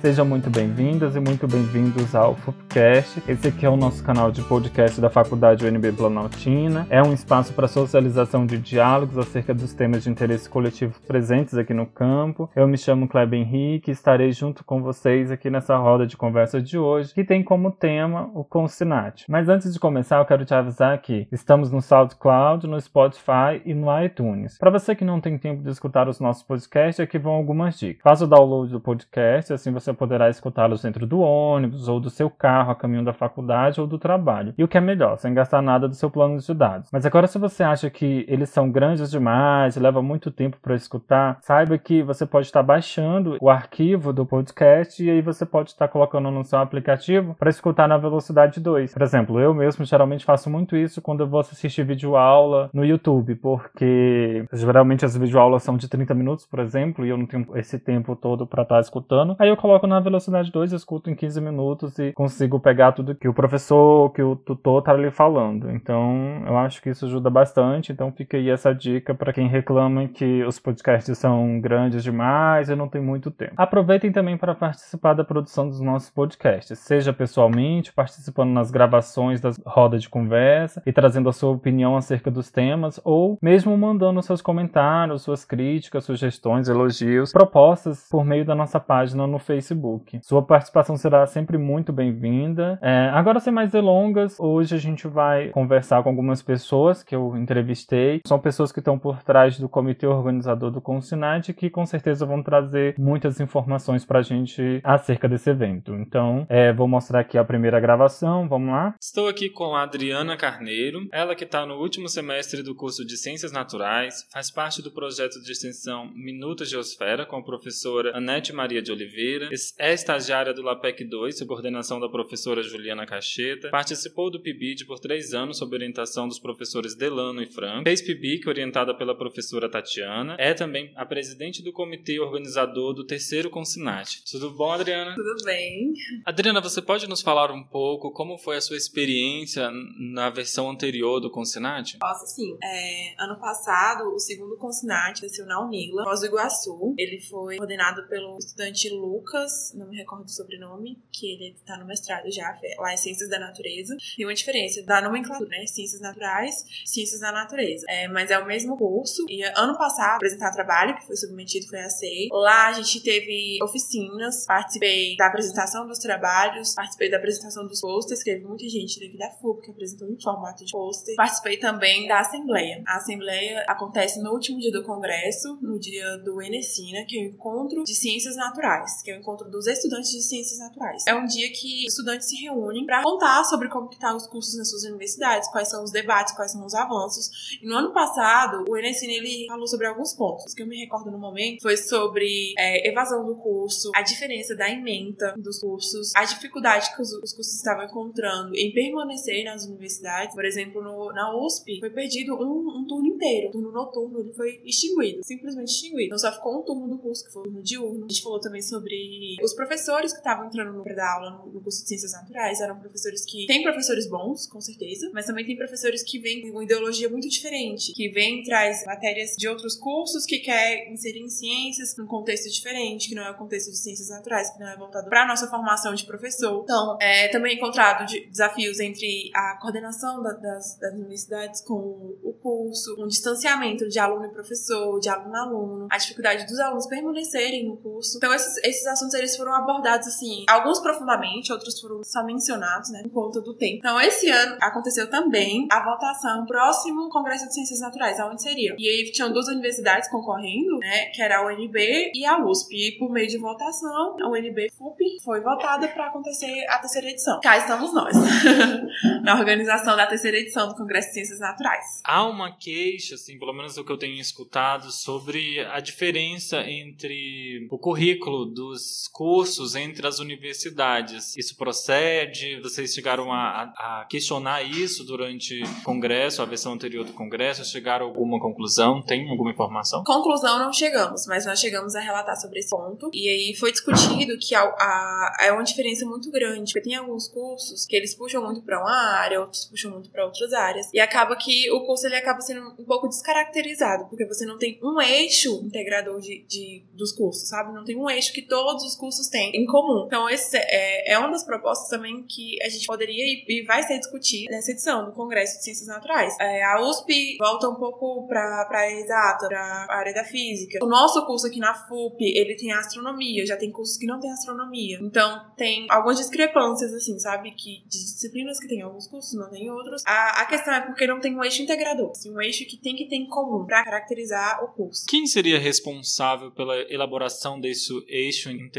Sejam muito bem-vindas e muito bem-vindos ao FUPcast. Esse aqui é o nosso canal de podcast da Faculdade UNB Planaltina. É um espaço para socialização de diálogos acerca dos temas de interesse coletivo presentes aqui no campo. Eu me chamo Kleber Henrique e estarei junto com vocês aqui nessa roda de conversa de hoje, que tem como tema o Consinat. Mas antes de começar, eu quero te avisar que estamos no SoundCloud, no Spotify e no iTunes. Para você que não tem tempo de escutar os nossos podcasts, aqui vão algumas dicas. Faça o download do podcast, assim você você poderá escutá-los dentro do ônibus ou do seu carro a caminho da faculdade ou do trabalho. E o que é melhor, sem gastar nada do seu plano de dados. Mas agora, se você acha que eles são grandes demais, leva muito tempo para escutar, saiba que você pode estar baixando o arquivo do podcast e aí você pode estar colocando no seu aplicativo para escutar na velocidade 2. Por exemplo, eu mesmo geralmente faço muito isso quando eu vou assistir vídeo aula no YouTube, porque geralmente as videoaulas são de 30 minutos, por exemplo, e eu não tenho esse tempo todo para estar escutando. Aí eu coloco coloco na velocidade 2, escuto em 15 minutos e consigo pegar tudo que o professor, que o tutor tá ali falando. Então, eu acho que isso ajuda bastante. Então, fica aí essa dica para quem reclama que os podcasts são grandes demais e não tem muito tempo. Aproveitem também para participar da produção dos nossos podcasts, seja pessoalmente, participando nas gravações das rodas de conversa e trazendo a sua opinião acerca dos temas, ou mesmo mandando seus comentários, suas críticas, sugestões, elogios, propostas por meio da nossa página no Facebook Facebook. Sua participação será sempre muito bem-vinda. É, agora, sem mais delongas, hoje a gente vai conversar com algumas pessoas que eu entrevistei. São pessoas que estão por trás do comitê organizador do Consinat que com certeza vão trazer muitas informações para a gente acerca desse evento. Então, é, vou mostrar aqui a primeira gravação. Vamos lá? Estou aqui com a Adriana Carneiro, ela que está no último semestre do curso de Ciências Naturais, faz parte do projeto de extensão Minuto Geosfera com a professora Anete Maria de Oliveira, é estagiária do LAPEC 2, sob coordenação da professora Juliana Cacheta, participou do PIBID por três anos sob orientação dos professores Delano e Franco, fez PIBIC orientada pela professora Tatiana, é também a presidente do comitê organizador do terceiro Consinat. Tudo bom, Adriana? Tudo bem. Adriana, você pode nos falar um pouco como foi a sua experiência na versão anterior do Consinat? Posso sim. É, ano passado, o segundo Consinat desceu na Unila, Foz do Iguaçu. Ele foi coordenado pelo estudante Lucas Lucas, não me recordo do sobrenome, que ele tá no mestrado já, lá em Ciências da Natureza. Tem uma diferença da nomenclatura, né? Ciências Naturais, Ciências da Natureza. É, mas é o mesmo curso. E ano passado, apresentar trabalho, que foi submetido, foi aceito. Lá a gente teve oficinas, participei da apresentação dos trabalhos, participei da apresentação dos posters, teve muita gente daqui da FUP que apresentou em formato de pôster. Participei também da Assembleia. A Assembleia acontece no último dia do Congresso, no dia do Enesina, que é o Encontro de Ciências Naturais, que é o encontro encontro dos estudantes de ciências naturais. É um dia que estudantes se reúnem para contar sobre como que tá os cursos nas suas universidades, quais são os debates, quais são os avanços. E no ano passado, o Enesine ele falou sobre alguns pontos. O que eu me recordo no momento foi sobre é, evasão do curso, a diferença da ementa dos cursos, a dificuldade que os, os cursos estavam encontrando em permanecer nas universidades. Por exemplo, no, na USP, foi perdido um, um turno inteiro. O turno noturno ele foi extinguido, simplesmente extinguido. Então só ficou um turno do curso, que foi o turno diurno. A gente falou também sobre os professores que estavam entrando no da aula no curso de Ciências Naturais eram professores que. Tem professores bons, com certeza, mas também tem professores que vêm com ideologia muito diferente, que vêm traz matérias de outros cursos que quer inserir em ciências num contexto diferente, que não é o contexto de ciências naturais, que não é voltado para a nossa formação de professor. Então, é também encontrado de desafios entre a coordenação da, das, das universidades com o curso, um distanciamento de aluno e professor, de aluno a aluno, a dificuldade dos alunos permanecerem no curso. Então, esses, esses assuntos eles foram abordados assim, alguns profundamente, outros foram só mencionados, né, por conta do tempo. Então, esse ano aconteceu também a votação próximo Congresso de Ciências Naturais, aonde seria. E aí tinham duas universidades concorrendo, né, que era a UNB e a USP. E por meio de votação, a UNB FUP foi votada para acontecer a terceira edição. Cá estamos nós, na organização da terceira edição do Congresso de Ciências Naturais. Há uma queixa, assim, pelo menos o que eu tenho escutado, sobre a diferença entre o currículo dos cursos entre as universidades. Isso procede? Vocês chegaram a, a questionar isso durante o congresso, a versão anterior do congresso? Chegaram a alguma conclusão? Tem alguma informação? Conclusão não chegamos, mas nós chegamos a relatar sobre esse ponto. E aí foi discutido que a, a, é uma diferença muito grande, porque tem alguns cursos que eles puxam muito para uma área, outros puxam muito para outras áreas. E acaba que o curso ele acaba sendo um pouco descaracterizado, porque você não tem um eixo integrador de, de, dos cursos, sabe? Não tem um eixo que todos os cursos têm em comum. Então, esse é, é uma das propostas também que a gente poderia e, e vai ser discutir nessa edição do Congresso de Ciências Naturais. É, a USP volta um pouco para a área exata, para a área da física. O nosso curso aqui na FUP, ele tem astronomia, já tem cursos que não tem astronomia. Então, tem algumas discrepâncias, assim, sabe? Que de disciplinas que tem alguns cursos, não tem outros. A, a questão é porque não tem um eixo integrador, assim, um eixo que tem que ter em comum para caracterizar o curso. Quem seria responsável pela elaboração desse eixo integrador?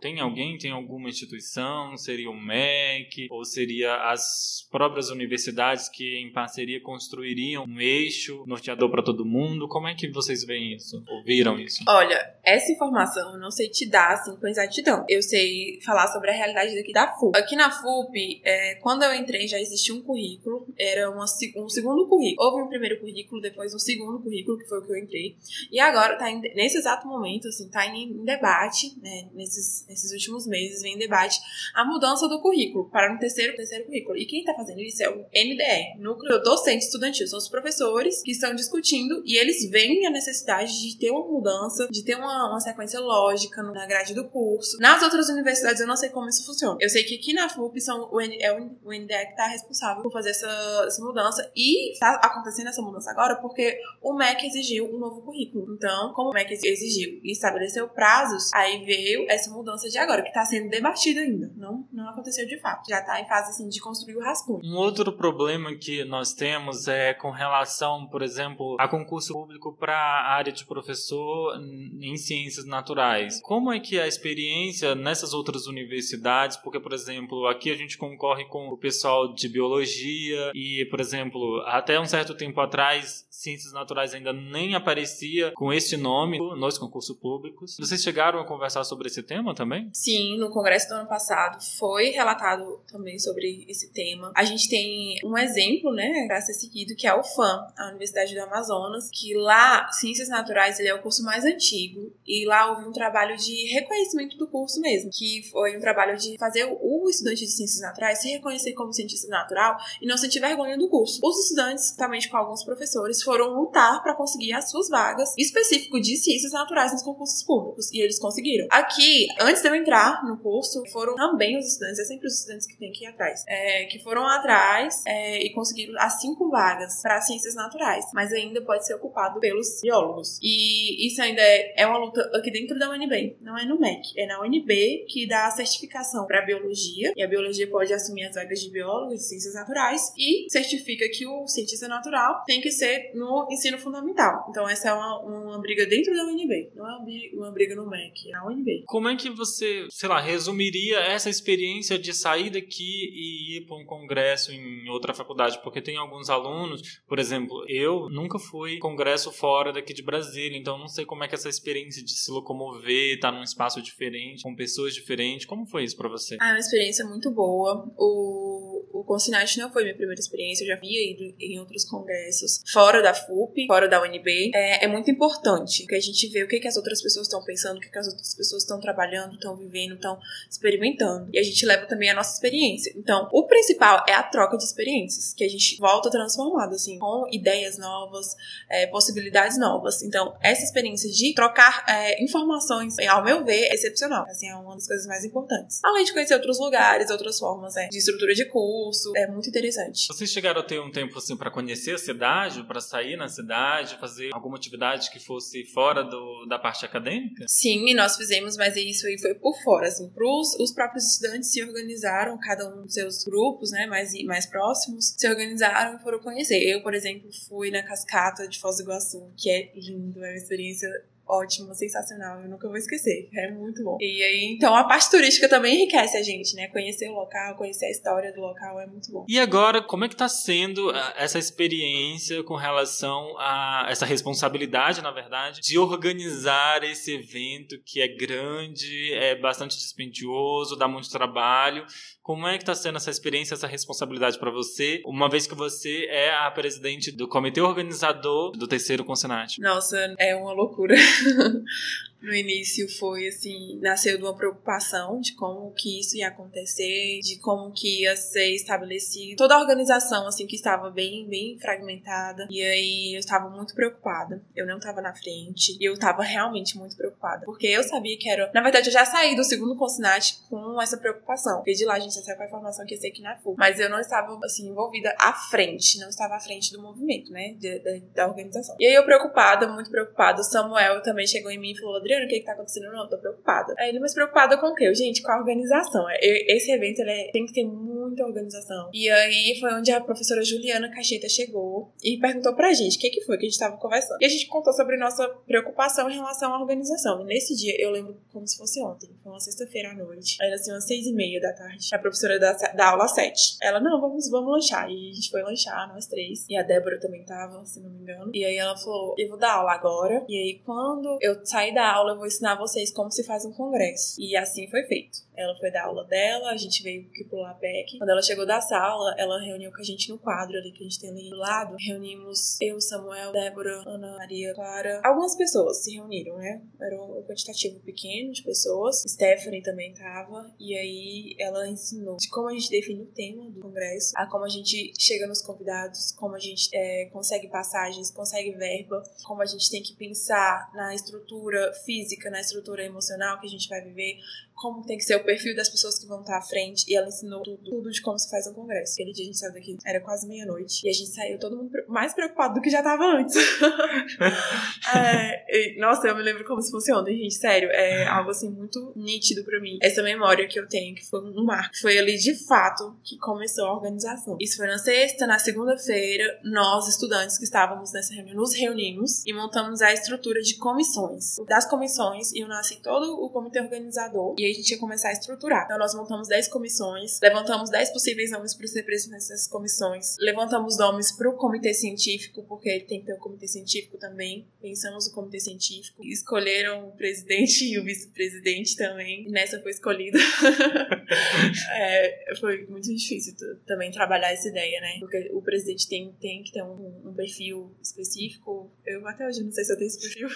Tem alguém? Tem alguma instituição? Seria o MEC? Ou seria as próprias universidades que, em parceria, construiriam um eixo norteador para todo mundo? Como é que vocês veem isso? Ouviram isso? Olha, essa informação eu não sei te dar assim com exatidão. Eu sei falar sobre a realidade daqui da FUP. Aqui na FUP, é, quando eu entrei já existia um currículo, era uma, um segundo currículo. Houve um primeiro currículo, depois um segundo currículo, que foi o que eu entrei. E agora, tá em, nesse exato momento, assim, tá em, em debate, né, nesses, nesses últimos meses, vem em debate a mudança do currículo para um terceiro, terceiro currículo. E quem tá fazendo isso é o NDE, Núcleo Docente Estudantil. São os professores que estão discutindo e eles veem a necessidade de ter uma mudança, de ter uma, uma sequência lógica na grade do curso. Nas outras universidades eu não sei como isso funciona. Eu sei que aqui na FUP são, o, é o NDE que está responsável por fazer essa, essa mudança e está acontecendo essa mudança agora porque o MEC exigiu um novo currículo. Então, como o MEC exigiu e estabeleceu prazos, aí veio essa mudança de agora, que está sendo debatida ainda. Não, não aconteceu de fato. Já está em fase assim, de construir o rascunho. Um outro problema que nós temos é com relação, por exemplo, a concurso público para a área de professor em ciências naturais. Como é que a experiência nessas outras universidades? Porque, por exemplo, aqui a gente concorre com o pessoal de biologia e, por exemplo, até um certo tempo atrás, ciências naturais ainda nem aparecia com este nome nos concursos públicos. Vocês chegaram a conversar sobre esse tema também? Sim, no congresso do ano passado foi relatado também sobre esse tema. A gente tem um exemplo, né, para ser seguido, que é o FAM, a Universidade do Amazonas, que lá, Ciências Naturais, ele é o curso mais antigo, e lá houve um trabalho de reconhecimento do curso mesmo, que foi um trabalho de fazer o estudante de Ciências Naturais se reconhecer como cientista natural e não sentir vergonha do curso. Os estudantes, também com alguns professores, foram lutar para conseguir as suas vagas específico de Ciências Naturais nos concursos públicos, e eles conseguiram. Aqui, antes de eu entrar no curso, foram também os estudantes, é sempre os estudantes que têm que ir atrás, é, que foram atrás é, e conseguiram as cinco vagas para Ciências Naturais, mas ainda pode ser ocupado pelos biólogos. E isso ainda é, é uma luta aqui dentro da UNB, não é no MEC, é na UNB que dá a certificação para biologia, e a biologia pode assumir as vagas de biólogo de ciências naturais e certifica que o cientista natural tem que ser no ensino fundamental. Então essa é uma, uma briga dentro da UNB, não é uma briga no MEC, é na UNB. Como é que você, sei lá, resumiria essa experiência de sair daqui e ir para um congresso em outra faculdade? Porque tem alguns alunos, por exemplo, eu nunca fui congresso fora daqui de Brasília, então não sei como é que essa experiência de se locomover, estar tá num espaço diferente, com pessoas diferentes, como foi isso para você? Ah, é uma experiência muito boa. O Consinat não foi minha primeira experiência, eu já havia ido em outros congressos fora da FUP, fora da UNB. É, é muito importante que a gente vê o que, que as outras pessoas estão pensando, o que, que as outras pessoas estão trabalhando, estão vivendo, estão experimentando. E a gente leva também a nossa experiência. Então, o principal é a troca de experiências, que a gente volta transformado, assim, com ideias novas, é, possibilidades novas. Então, essa experiência de trocar é, informações, ao meu ver, é excepcional. Assim, é uma das coisas mais importantes. Além de conhecer outros lugares, outras formas é, de estrutura de curso, é muito interessante. Vocês chegaram a ter um tempo assim para conhecer a cidade, para sair na cidade, fazer alguma atividade que fosse fora do, da parte acadêmica? Sim, nós fizemos, mas isso aí foi por fora, assim, pros, os próprios estudantes se organizaram, cada um dos seus grupos, né, mais, mais próximos, se organizaram e foram conhecer. Eu, por exemplo, fui na cascata de Foz do Iguaçu, que é lindo, é uma experiência ótimo, sensacional, eu nunca vou esquecer. É muito bom. E aí, então a parte turística também enriquece a gente, né? Conhecer o local, conhecer a história do local é muito bom. E agora, como é que tá sendo ah, essa experiência com relação a essa responsabilidade, na verdade, de organizar esse evento que é grande, é bastante dispendioso, dá muito trabalho. Como é que está sendo essa experiência, essa responsabilidade para você, uma vez que você é a presidente do comitê organizador do terceiro Consenat? Nossa, é uma loucura. no início foi assim, nasceu de uma preocupação de como que isso ia acontecer, de como que ia ser estabelecido, toda a organização assim que estava bem bem fragmentada. E aí eu estava muito preocupada. Eu não estava na frente e eu estava realmente muito preocupada, porque eu sabia que era, na verdade eu já saí do segundo consinate com essa preocupação. Porque de lá a gente já saiu com a informação que ia ser aqui na FU. Mas eu não estava assim envolvida à frente, não estava à frente do movimento, né, de, da organização. E aí eu preocupada, muito preocupada, o Samuel também chegou em mim e falou: "Adriana, o que que tá acontecendo? Não, tô preocupada. Aí ele, mas preocupada com o quê? Gente, com a organização. É, esse evento é, tem que ter muita organização. E aí foi onde a professora Juliana Cacheta chegou e perguntou pra gente o que, que foi que a gente tava conversando. E a gente contou sobre nossa preocupação em relação à organização. E nesse dia, eu lembro como se fosse ontem. Foi uma sexta-feira à noite. Era assim, umas seis e meia da tarde. A professora da, da aula sete. Ela, não, vamos, vamos lanchar. E a gente foi lanchar, nós três. E a Débora também tava, se não me engano. E aí ela falou, eu vou dar aula agora. E aí quando eu sair da aula, eu vou ensinar vocês como se faz um congresso. E assim foi feito. Ela foi dar aula dela, a gente veio aqui pro LAPEC. Quando ela chegou da sala, ela reuniu com a gente no quadro ali que a gente tem ali do lado. Reunimos eu, Samuel, Débora, Ana Maria, Clara. Algumas pessoas se reuniram, né? Era um quantitativo pequeno de pessoas. Stephanie também tava. E aí ela ensinou de como a gente define o tema do congresso, a como a gente chega nos convidados, como a gente é, consegue passagens, consegue verba, como a gente tem que pensar na estrutura física, na estrutura emocional que a gente vai viver, como tem que ser o perfil das pessoas que vão estar à frente. E ela ensinou tudo, tudo de como se faz um congresso. Aquele dia a gente saiu daqui, era quase meia-noite. E a gente saiu todo mundo mais preocupado do que já tava antes. é, e, nossa, eu me lembro como se fosse ontem, gente. Sério, é algo assim muito nítido pra mim. Essa memória que eu tenho, que foi um marco. Foi ali de fato que começou a organização. Isso foi na sexta, na segunda-feira, nós, estudantes que estávamos nessa reunião, nos reunimos e montamos a estrutura de comissões. Das comissões iam nascer todo o comitê organizador. E a gente ia começar a estruturar. Então, nós montamos 10 comissões, levantamos 10 possíveis nomes para os representantes dessas comissões, levantamos nomes para o comitê científico, porque tem que ter o um comitê científico também. Pensamos no comitê científico, escolheram o presidente e o vice-presidente também, e nessa foi escolhida. é, foi muito difícil também trabalhar essa ideia, né? Porque o presidente tem, tem que ter um, um perfil específico. Eu até hoje não sei se eu tenho esse perfil.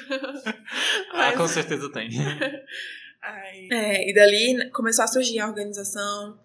ah, com certeza tem. Ai. É, e dali começou a surgir a organização,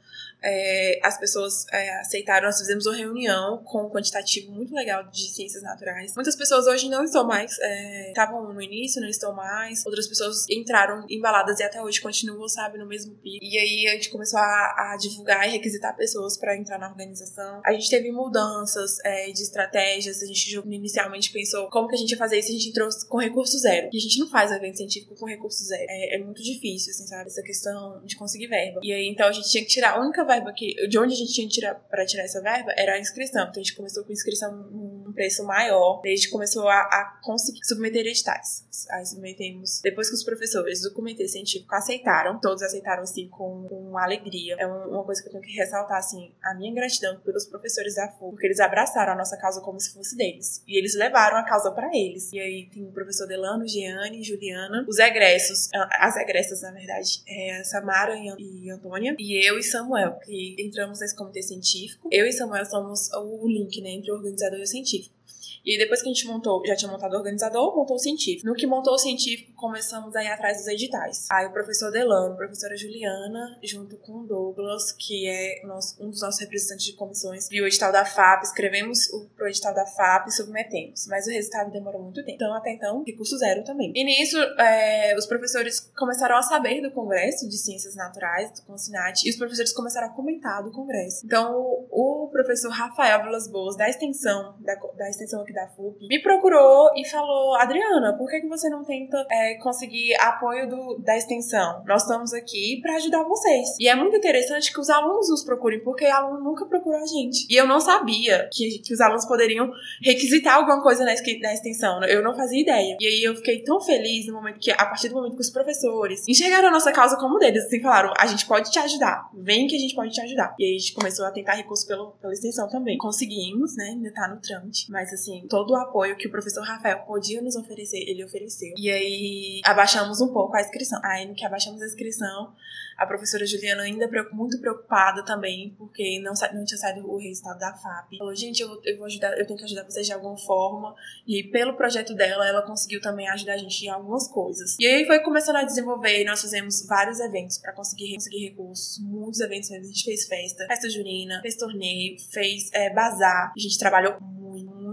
é, as pessoas é, aceitaram, nós fizemos uma reunião com um quantitativo muito legal de ciências naturais. Muitas pessoas hoje não estão mais, é, estavam no início, não estão mais, outras pessoas entraram embaladas e até hoje continuam, sabe, no mesmo pico. E aí a gente começou a, a divulgar e requisitar pessoas para entrar na organização. A gente teve mudanças é, de estratégias, a gente inicialmente pensou como que a gente ia fazer isso, a gente entrou com recurso zero. E a gente não faz evento científico com recurso zero. É, é muito difícil, assim, sabe, essa questão de conseguir verba. E aí então a gente tinha que tirar a única verba que. De onde a gente tinha tirar para tirar essa verba era a inscrição. Então a gente começou com inscrição num preço maior. Daí a gente começou a, a conseguir submeter editais. Aí submetemos. Depois que os professores do comitê científico aceitaram, todos aceitaram assim com, com alegria. É uma coisa que eu tenho que ressaltar, assim, a minha gratidão pelos professores da FU, porque eles abraçaram a nossa causa como se fosse deles. E eles levaram a causa para eles. E aí tem o professor Delano, Giane, Juliana, os egressos, as egressas, na verdade, é Samara e Antônia, e eu e Samuel, que entramos nesse comitê científico. Eu e Samuel somos o link, né, entre o organizador e o científico. E depois que a gente montou, já tinha montado o organizador, montou o científico. No que montou o científico, começamos a ir atrás dos editais. Aí o professor Delano, a professora Juliana, junto com o Douglas, que é nosso, um dos nossos representantes de comissões, viu o edital da FAP, escrevemos o pro edital da FAP e submetemos. Mas o resultado demorou muito tempo. Então, até então, recurso zero também. E nisso, é, os professores começaram a saber do Congresso de Ciências Naturais, do Consinat, e os professores começaram a comentar do Congresso. Então, o, o professor Rafael Vilas Boas, da extensão, da, da extensão aqui da FUP, me procurou e falou: Adriana, por que, que você não tenta é, conseguir apoio do, da extensão? Nós estamos aqui para ajudar vocês. E é muito interessante que os alunos nos procurem, porque aluno nunca procurou a gente. E eu não sabia que, que os alunos poderiam requisitar alguma coisa na, na extensão. Eu não fazia ideia. E aí eu fiquei tão feliz no momento que, a partir do momento que os professores enxergaram a nossa causa como deles, assim, falaram: a gente pode te ajudar, vem que a gente pode te ajudar. E aí a gente começou a tentar recurso pelo, pela extensão também. Conseguimos, né? Ainda tá no trâmite. Mas assim, todo o apoio que o professor Rafael podia nos oferecer, ele ofereceu. E aí abaixamos um pouco a inscrição. Aí no que abaixamos a inscrição, A professora Juliana ainda muito preocupada também, porque não, não tinha saído o resultado da FAP. Falou, gente, eu, eu vou ajudar, eu tenho que ajudar vocês de alguma forma. E pelo projeto dela, ela conseguiu também ajudar a gente em algumas coisas. E aí foi começando a desenvolver, nós fizemos vários eventos para conseguir, conseguir recursos, muitos eventos mesmo. A gente fez festa, festa junina, fez torneio, fez é, bazar. A gente trabalhou muito,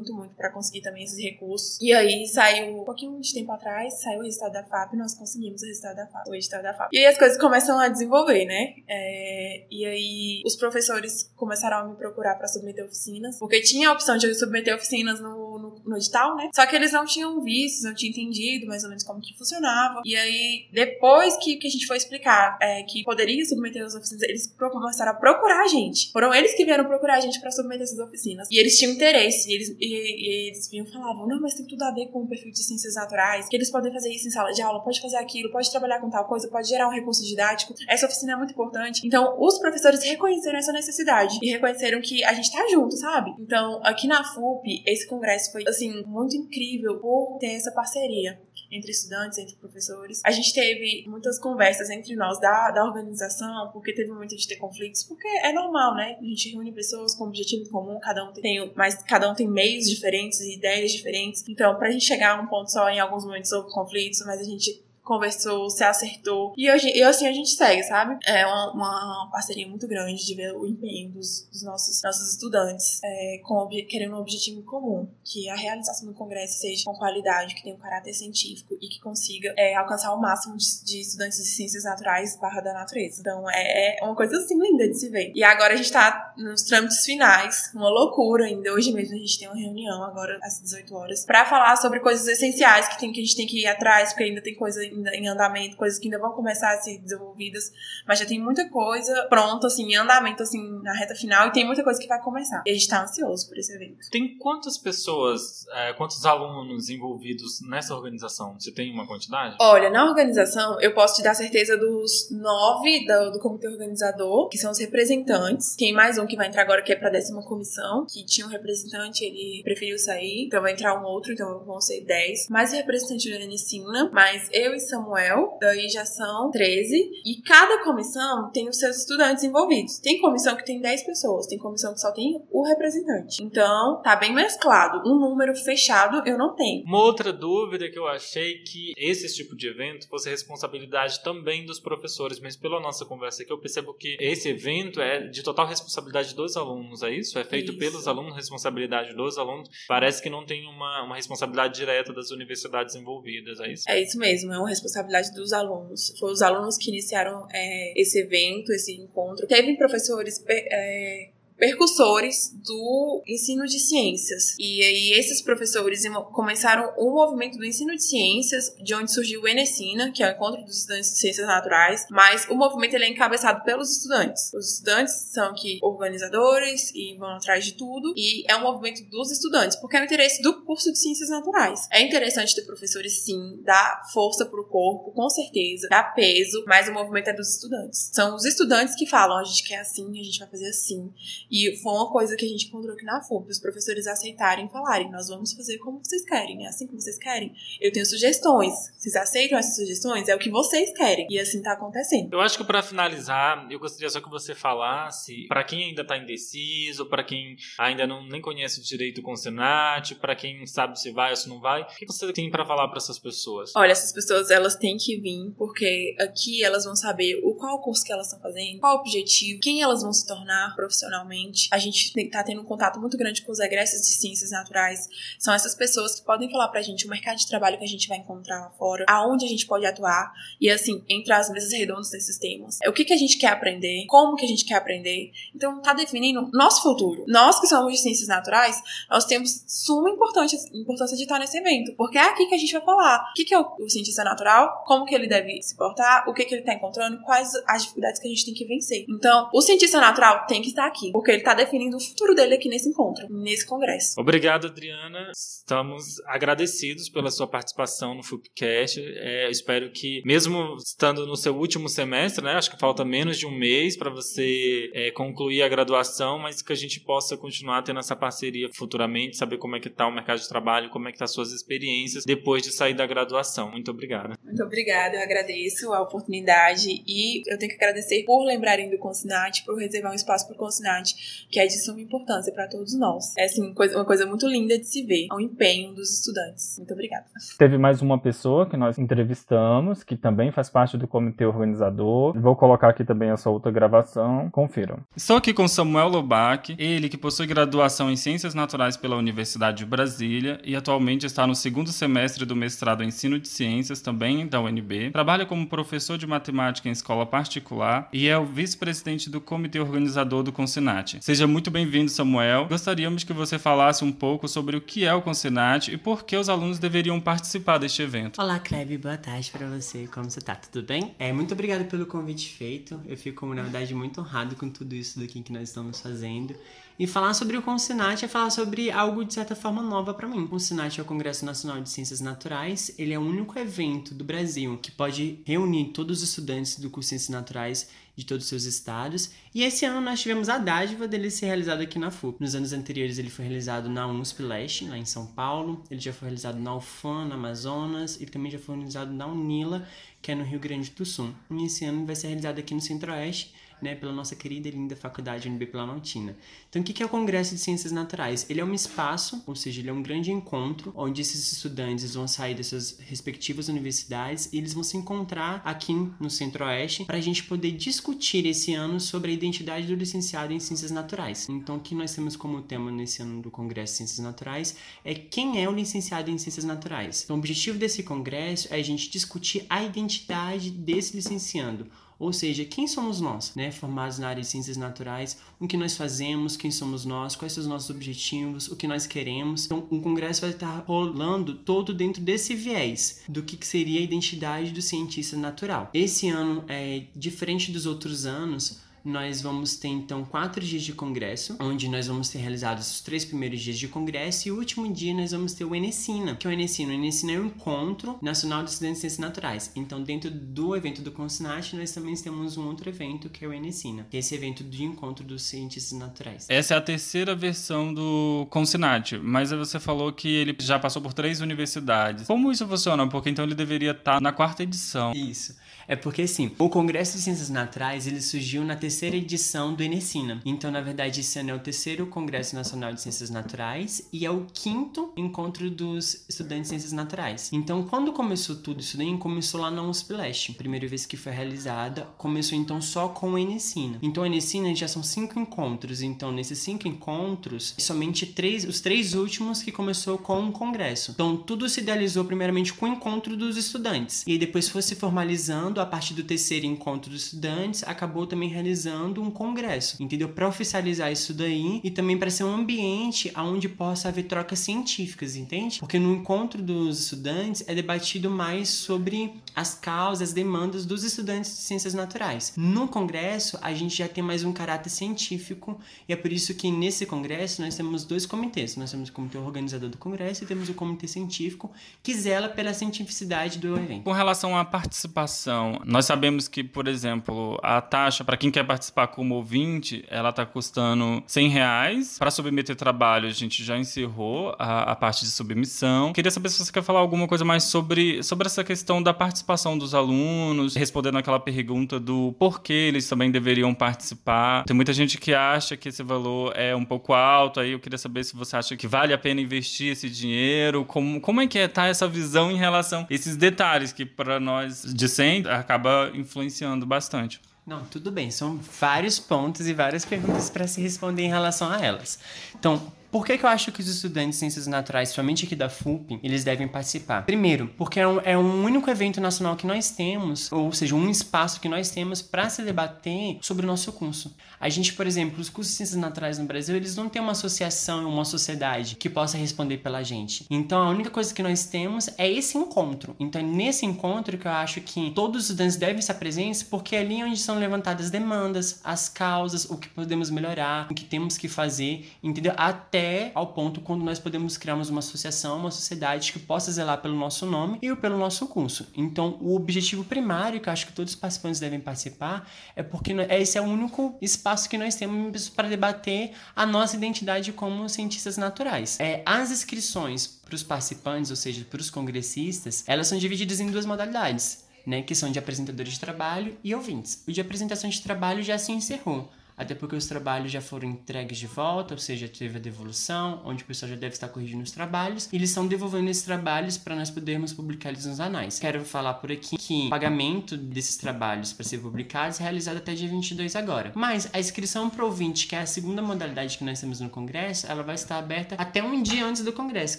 muito, muito para conseguir também esses recursos. E aí saiu, um pouquinho de tempo atrás, saiu o resultado da FAP, nós conseguimos o resultado da FAP, o resultado da FAP. E aí as coisas começam a desenvolver, né? É, e aí os professores começaram a me procurar para submeter oficinas, porque tinha a opção de submeter oficinas no, no, no edital, né? Só que eles não tinham visto, não tinham entendido mais ou menos como que funcionava. E aí, depois que, que a gente foi explicar é, que poderia submeter as oficinas, eles começaram a procurar a gente. Foram eles que vieram procurar a gente para submeter essas oficinas. E eles tinham interesse, e eles, e, e eles vinham falavam, não, mas tem tudo a ver com o perfil de ciências naturais, que eles podem fazer isso em sala de aula, pode fazer aquilo, pode trabalhar com tal coisa, pode gerar um recurso didático. Essa oficina é muito importante. Então, os professores reconheceram essa necessidade e reconheceram que a gente tá junto, sabe? Então, aqui na FUP, esse congresso foi, assim, muito incrível por ter essa parceria entre estudantes, entre professores. A gente teve muitas conversas entre nós da, da organização, porque teve muito de ter conflitos, porque é normal, né? A gente reúne pessoas com objetivo comum, cada um tem, mas cada um tem meios diferentes ideias diferentes. Então, pra gente chegar a um ponto só, em alguns momentos houve conflitos, mas a gente conversou, se acertou. E, hoje, e assim a gente segue, sabe? É uma, uma parceria muito grande de ver o empenho dos, dos nossos, nossos estudantes é, com, querendo um objetivo comum, que a realização do congresso seja com qualidade, que tenha um caráter científico e que consiga é, alcançar o máximo de, de, estudantes de ciências naturais barra da natureza. Então é, é uma coisa assim linda de se ver. E agora a gente tá nos trâmites finais, uma loucura ainda. Hoje mesmo a gente tem uma reunião, agora às 18 horas, para falar sobre coisas essenciais que, tem, que a gente tem que ir atrás, porque ainda tem coisa em andamento, coisas que ainda vão começar a ser desenvolvidas, mas já tem muita coisa pronta, assim, em andamento, assim, na reta final, e tem muita coisa que vai começar. E a gente tá ansioso por esse evento. Tem quantas pessoas, é, quantos alunos envolvidos nessa organização? Você tem uma quantidade? Olha, na organização, eu posso te dar certeza dos nove do, do comitê organizador, que são os representantes. Tem mais um que vai entrar agora, que é pra décima comissão, que tinha um representante, ele preferiu sair, então vai entrar um outro, então vão ser dez. Mais o representante da Anicina, mas eu e Samuel, daí já são 13, e cada comissão tem os seus estudantes envolvidos. Tem comissão que tem 10 pessoas, tem comissão que só tem o representante. Então, tá bem mesclado. Um número fechado eu não tenho. Uma outra dúvida que eu achei que esse tipo de evento fosse responsabilidade também dos professores, mas pela nossa conversa aqui eu percebo que esse evento é de total responsabilidade dos alunos, é isso? É feito isso. pelos alunos, responsabilidade dos alunos. Parece que não tem uma, uma responsabilidade direta das universidades envolvidas, é isso? É isso mesmo, é uma responsabilidade dos alunos. Foram os alunos que iniciaram é, esse evento, esse encontro. Teve professores é, percussores do ensino de ciências. E aí esses professores começaram o movimento do ensino de ciências, de onde surgiu o Enesina, que é o encontro dos estudantes de ciências naturais, mas o movimento ele é encabeçado pelos estudantes. Os estudantes são que organizadores e vão atrás de tudo, e é um movimento dos estudantes, porque é o interesse do curso de ciências naturais. É interessante ter professores sim, dar força pro corpo, com certeza, dá peso, mas o movimento é dos estudantes. São os estudantes que falam, a gente quer assim, a gente vai fazer assim. E foi uma coisa que a gente encontrou aqui na FUP, os professores aceitarem e falarem, nós vamos fazer como vocês querem, é assim que vocês querem. Eu tenho sugestões, vocês aceitam essas sugestões? É o que vocês querem. E assim tá acontecendo. Eu acho que para finalizar, eu gostaria só que você falasse, para quem ainda tá indeciso, para quem ainda não nem conhece direito o Consenat, para quem não sabe se vai ou se não vai, o que você tem para falar para essas pessoas? Olha, essas pessoas elas têm que vir, porque aqui elas vão saber o qual curso que elas estão fazendo, qual o objetivo, quem elas vão se tornar profissionalmente a gente está tendo um contato muito grande com os egressos de ciências naturais. São essas pessoas que podem falar pra gente o mercado de trabalho que a gente vai encontrar lá fora, aonde a gente pode atuar e, assim, entrar as mesas redondas desses temas. O que, que a gente quer aprender, como que a gente quer aprender. Então, tá definindo nosso futuro. Nós que somos de ciências naturais, nós temos suma importância, importância de estar nesse evento, porque é aqui que a gente vai falar o que, que é o, o cientista natural, como que ele deve se portar, o que, que ele está encontrando, quais as dificuldades que a gente tem que vencer. Então, o cientista natural tem que estar aqui, porque ele está definindo o futuro dele aqui nesse encontro, nesse congresso. Obrigado, Adriana. Estamos agradecidos pela sua participação no FUPCast. É, espero que, mesmo estando no seu último semestre, né, acho que falta menos de um mês para você é, concluir a graduação, mas que a gente possa continuar tendo essa parceria futuramente, saber como é que está o mercado de trabalho, como é que tá suas experiências depois de sair da graduação. Muito obrigado. Muito obrigada, eu agradeço a oportunidade e eu tenho que agradecer por lembrarem do Consinat, por reservar um espaço para o Consinat, que é de suma importância para todos nós. É assim, uma coisa muito linda de se ver, o empenho dos estudantes. Muito obrigada. Teve mais uma pessoa que nós entrevistamos, que também faz parte do comitê organizador. Vou colocar aqui também a sua outra gravação. Confiram. Estou aqui com Samuel Lobac, ele que possui graduação em Ciências Naturais pela Universidade de Brasília e atualmente está no segundo semestre do mestrado em Ensino de Ciências, também da UNB. Trabalha como professor de matemática em escola particular e é o vice-presidente do comitê organizador do Consinat. Seja muito bem-vindo, Samuel. Gostaríamos que você falasse um pouco sobre o que é o Consinat e por que os alunos deveriam participar deste evento. Olá, Klebe, boa tarde para você. Como você tá? Tudo bem? É, muito obrigado pelo convite feito. Eu fico, na verdade, muito honrado com tudo isso daqui que nós estamos fazendo. E falar sobre o Consinat é falar sobre algo de certa forma nova para mim. O Consinat é o Congresso Nacional de Ciências Naturais. Ele é o único evento do Brasil que pode reunir todos os estudantes do curso de Ciências Naturais de todos os seus estados. E esse ano nós tivemos a dádiva dele ser realizado aqui na FUP. Nos anos anteriores ele foi realizado na UNSP Leste, lá em São Paulo. Ele já foi realizado na UFAM, na Amazonas. E também já foi realizado na UNILA, que é no Rio Grande do Sul. E esse ano vai ser realizado aqui no Centro-Oeste né, pela nossa querida e linda Faculdade UNB Planaltina. Então, o que é o Congresso de Ciências Naturais? Ele é um espaço, ou seja, ele é um grande encontro onde esses estudantes vão sair das suas respectivas universidades e eles vão se encontrar aqui no Centro-Oeste para a gente poder discutir esse ano sobre a identidade do licenciado em Ciências Naturais. Então, o que nós temos como tema nesse ano do Congresso de Ciências Naturais é quem é o licenciado em Ciências Naturais. Então, o objetivo desse congresso é a gente discutir a identidade desse licenciando ou seja, quem somos nós, né, formados na área de ciências naturais, o que nós fazemos, quem somos nós, quais são os nossos objetivos, o que nós queremos. Então, o congresso vai estar rolando todo dentro desse viés do que seria a identidade do cientista natural. Esse ano é diferente dos outros anos nós vamos ter então quatro dias de congresso, onde nós vamos ter realizados os três primeiros dias de congresso e o último dia nós vamos ter o Enesina, que é o Enesina. O Enesina é o Encontro Nacional de Estudantes de Ciências Naturais. Então, dentro do evento do Consinat, nós também temos um outro evento que é o Enesina, que é esse evento de encontro dos cientistas naturais. Essa é a terceira versão do Consinat, mas você falou que ele já passou por três universidades. Como isso funciona? Porque então ele deveria estar na quarta edição. Isso. É porque assim, o Congresso de Ciências Naturais ele surgiu na terceira edição do Enesina. Então, na verdade, esse ano é o terceiro Congresso Nacional de Ciências Naturais e é o quinto encontro dos estudantes de Ciências Naturais. Então, quando começou tudo isso daí, começou lá na USP Leste. Primeira vez que foi realizada, começou então só com o Enesina. Então, o Enesina já são cinco encontros. Então, nesses cinco encontros, somente três, os três últimos que começou com o Congresso. Então, tudo se idealizou primeiramente com o encontro dos estudantes. E aí depois foi se formalizando a partir do terceiro encontro dos estudantes, acabou também realizando um congresso, entendeu? Para oficializar isso daí e também para ser um ambiente onde possa haver trocas científicas, entende? Porque no encontro dos estudantes é debatido mais sobre as causas, as demandas dos estudantes de ciências naturais. No congresso, a gente já tem mais um caráter científico e é por isso que nesse congresso nós temos dois comitês. Nós temos o comitê organizador do congresso e temos o comitê científico que zela pela cientificidade do evento. Com relação à participação então, nós sabemos que, por exemplo, a taxa para quem quer participar como ouvinte, ela está custando 100 reais. Para submeter trabalho, a gente já encerrou a, a, parte de submissão. Queria saber se você quer falar alguma coisa mais sobre, sobre essa questão da participação dos alunos, respondendo aquela pergunta do porquê eles também deveriam participar. Tem muita gente que acha que esse valor é um pouco alto, aí eu queria saber se você acha que vale a pena investir esse dinheiro, como, como é que é tá essa visão em relação a esses detalhes que para nós discentes acaba influenciando bastante. Não, tudo bem. São vários pontos e várias perguntas para se responder em relação a elas. Então, por que, que eu acho que os estudantes de ciências naturais, somente aqui da FUP, eles devem participar? Primeiro, porque é um, é um único evento nacional que nós temos, ou seja, um espaço que nós temos para se debater sobre o nosso curso. A gente, por exemplo, os cursos de ciências naturais no Brasil, eles não têm uma associação, uma sociedade que possa responder pela gente. Então, a única coisa que nós temos é esse encontro. Então, é nesse encontro que eu acho que todos os estudantes devem estar presentes, porque é ali onde são levantadas demandas, as causas, o que podemos melhorar, o que temos que fazer, entendeu? Até até ao ponto quando nós podemos criarmos uma associação, uma sociedade que possa zelar pelo nosso nome e pelo nosso curso. Então, o objetivo primário que eu acho que todos os participantes devem participar é porque esse é o único espaço que nós temos para debater a nossa identidade como cientistas naturais. É, as inscrições para os participantes, ou seja, para os congressistas, elas são divididas em duas modalidades, né, que são de apresentadores de trabalho e ouvintes. O de apresentação de trabalho já se encerrou até porque os trabalhos já foram entregues de volta, ou seja, teve a devolução, onde o pessoal já deve estar corrigindo os trabalhos, e eles estão devolvendo esses trabalhos para nós podermos publicar eles nos anais. Quero falar por aqui que o pagamento desses trabalhos para ser publicados é realizado até dia 22 agora. Mas a inscrição para ouvinte, que é a segunda modalidade que nós temos no Congresso, ela vai estar aberta até um dia antes do Congresso,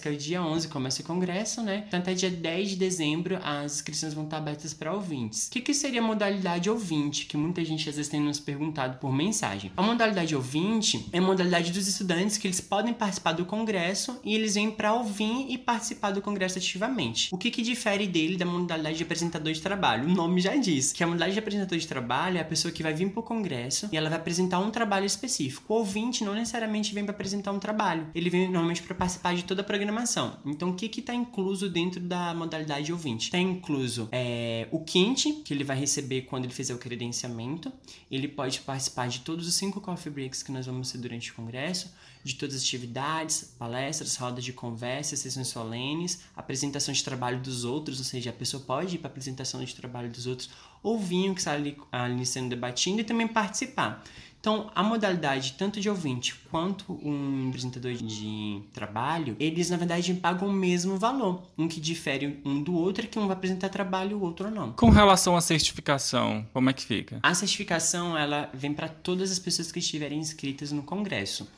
que é o dia 11 começa o Congresso, né? Então até dia 10 de dezembro as inscrições vão estar abertas para ouvintes. O que, que seria a modalidade ouvinte, que muita gente às vezes tem nos perguntado por mensagem? Mensagem. A modalidade ouvinte é a modalidade dos estudantes que eles podem participar do congresso e eles vêm para ouvir e participar do congresso ativamente. O que, que difere dele da modalidade de apresentador de trabalho? O nome já diz que a modalidade de apresentador de trabalho é a pessoa que vai vir para o congresso e ela vai apresentar um trabalho específico. O ouvinte não necessariamente vem para apresentar um trabalho, ele vem normalmente para participar de toda a programação. Então, o que está incluso dentro da modalidade ouvinte? Está incluso é, o quinte, que ele vai receber quando ele fizer o credenciamento, ele pode participar de todo todos os cinco coffee breaks que nós vamos ter durante o congresso, de todas as atividades, palestras, rodas de conversa, sessões solenes, apresentação de trabalho dos outros, ou seja, a pessoa pode ir para a apresentação de trabalho dos outros, ouvir o que está ali, ali sendo debatido e também participar. Então, a modalidade tanto de ouvinte quanto um apresentador de trabalho, eles na verdade pagam o mesmo valor. Um que difere um do outro é que um vai apresentar trabalho e o outro não. Com relação à certificação, como é que fica? A certificação ela vem para todas as pessoas que estiverem inscritas no congresso.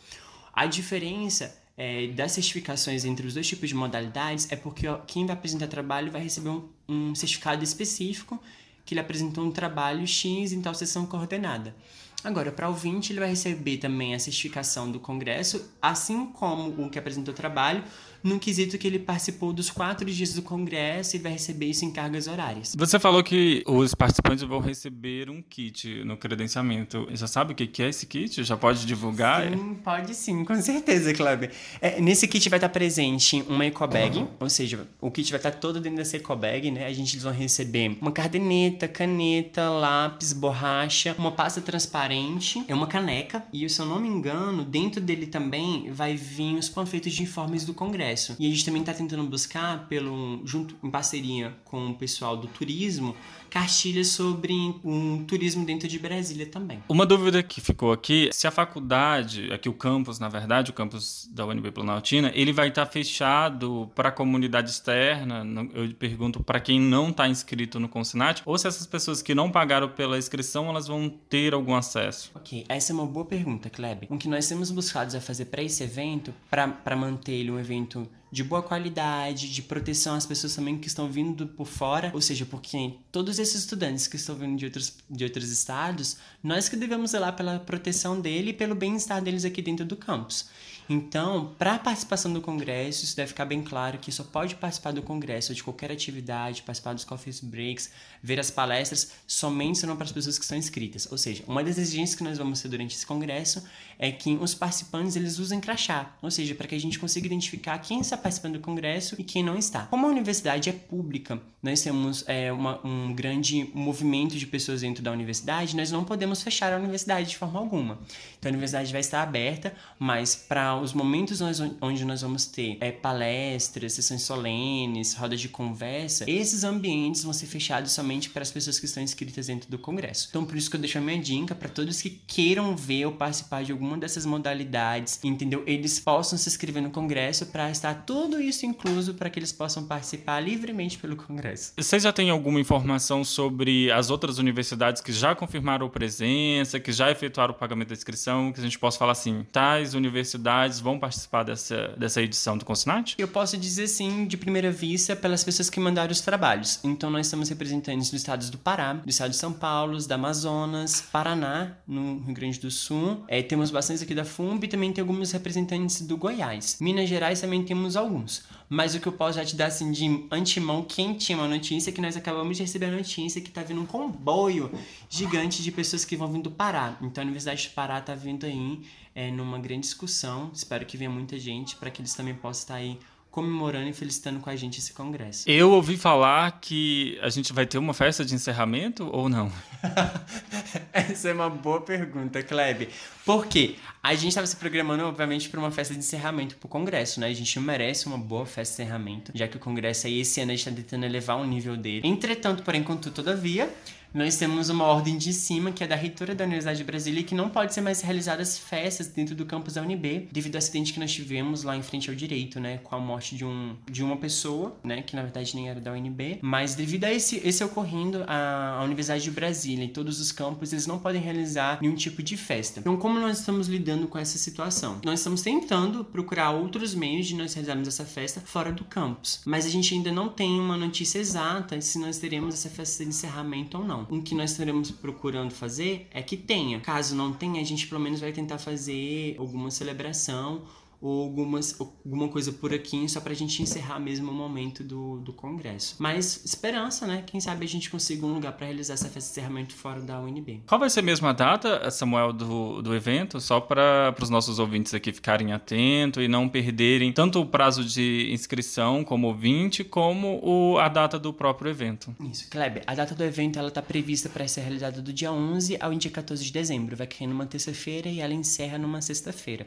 A diferença é, das certificações entre os dois tipos de modalidades é porque ó, quem vai apresentar trabalho vai receber um, um certificado específico que ele apresentou um trabalho X em tal sessão coordenada. Agora, para ouvinte, ele vai receber também a certificação do Congresso, assim como o que apresentou o trabalho, no quesito que ele participou dos quatro dias do congresso e vai receber isso em cargas horárias. Você falou que os participantes vão receber um kit no credenciamento. Já sabe o que é esse kit? Já pode divulgar? Sim, pode sim, com certeza, Kleber. É, nesse kit vai estar presente uma ecobag, uhum. ou seja, o kit vai estar todo dentro dessa ecobag, né? A gente eles vão receber uma caderneta, caneta, lápis, borracha, uma pasta transparente, é uma caneca e, se eu não me engano, dentro dele também vai vir os panfletos de informes do congresso. E a gente também está tentando buscar, pelo, junto em parceria com o pessoal do turismo, cartilhas sobre um turismo dentro de Brasília também. Uma dúvida que ficou aqui, se a faculdade, aqui o campus, na verdade, o campus da UNB Planaltina, ele vai estar fechado para a comunidade externa, eu pergunto para quem não está inscrito no Consinat, ou se essas pessoas que não pagaram pela inscrição, elas vão ter algum acesso? Ok, essa é uma boa pergunta, Kleber. O que nós temos buscado a fazer para esse evento, para manter ele um evento de boa qualidade, de proteção às pessoas também que estão vindo por fora, ou seja, porque todos esses estudantes que estão vindo de outros, de outros estados, nós que devemos zelar pela proteção dele e pelo bem-estar deles aqui dentro do campus. Então, para a participação do congresso, isso deve ficar bem claro que só pode participar do congresso de qualquer atividade, participar dos coffee breaks, ver as palestras, somente serão para as pessoas que estão inscritas. Ou seja, uma das exigências que nós vamos ter durante esse congresso é que os participantes eles usem crachá, ou seja, para que a gente consiga identificar quem está participando do congresso e quem não está. Como a universidade é pública, nós temos é, uma, um grande movimento de pessoas dentro da universidade, nós não podemos fechar a universidade de forma alguma. Então a universidade vai estar aberta, mas para os momentos onde nós vamos ter é, palestras, sessões solenes, rodas de conversa, esses ambientes vão ser fechados somente para as pessoas que estão inscritas dentro do congresso. Então, por isso que eu deixo a minha dica para todos que queiram ver ou participar de alguma dessas modalidades, entendeu? Eles possam se inscrever no congresso para estar tudo isso incluso para que eles possam participar livremente pelo congresso. Você já tem alguma informação sobre as outras universidades que já confirmaram presença, que já efetuaram o pagamento da inscrição, que a gente possa falar assim, tais universidades vão participar dessa, dessa edição do Consinat? Eu posso dizer sim, de primeira vista, pelas pessoas que mandaram os trabalhos. Então, nós estamos representantes dos estados do Pará, do estado de São Paulo, da Amazonas, Paraná, no Rio Grande do Sul. É, temos bastante aqui da FUMB e também tem alguns representantes do Goiás. Minas Gerais também temos alguns. Mas o que eu posso já te dar assim de antemão, quem tinha uma notícia, é que nós acabamos de receber a notícia que tá vindo um comboio gigante de pessoas que vão vindo do Pará. Então a Universidade do Pará tá vindo aí é, numa grande discussão. Espero que venha muita gente para que eles também possam estar aí comemorando e felicitando com a gente esse congresso. Eu ouvi falar que a gente vai ter uma festa de encerramento ou não? Essa é uma boa pergunta, Kleb. Por quê? A gente estava se programando, obviamente, para uma festa de encerramento para o Congresso, né? A gente merece uma boa festa de encerramento, já que o Congresso aí esse ano a gente está tentando elevar o nível dele. Entretanto, porém, contudo, todavia, nós temos uma ordem de cima, que é da reitora da Universidade de Brasília, que não pode ser mais realizadas festas dentro do campus da UNB, devido ao acidente que nós tivemos lá em frente ao direito, né, com a morte de, um, de uma pessoa, né, que na verdade nem era da UNB, mas devido a esse, esse ocorrendo, a, a Universidade de Brasília e todos os campos, eles não podem realizar nenhum tipo de festa. Então, como nós estamos lidando com essa situação? Nós estamos tentando procurar outros meios de nós realizarmos essa festa fora do campus, mas a gente ainda não tem uma notícia exata se nós teremos essa festa de encerramento ou não o que nós estaremos procurando fazer é que tenha. Caso não tenha, a gente pelo menos vai tentar fazer alguma celebração ou algumas, alguma coisa por aqui, só pra gente encerrar mesmo o momento do, do congresso. Mas esperança, né? Quem sabe a gente consiga um lugar para realizar essa festa de encerramento fora da UNB. Qual vai ser mesmo a data, Samuel, do, do evento? Só para os nossos ouvintes aqui ficarem atentos e não perderem tanto o prazo de inscrição como ouvinte, como o, a data do próprio evento. Isso, Kleber. A data do evento ela tá prevista para ser realizada do dia 11 ao dia 14 de dezembro. Vai cair numa terça-feira e ela encerra numa sexta-feira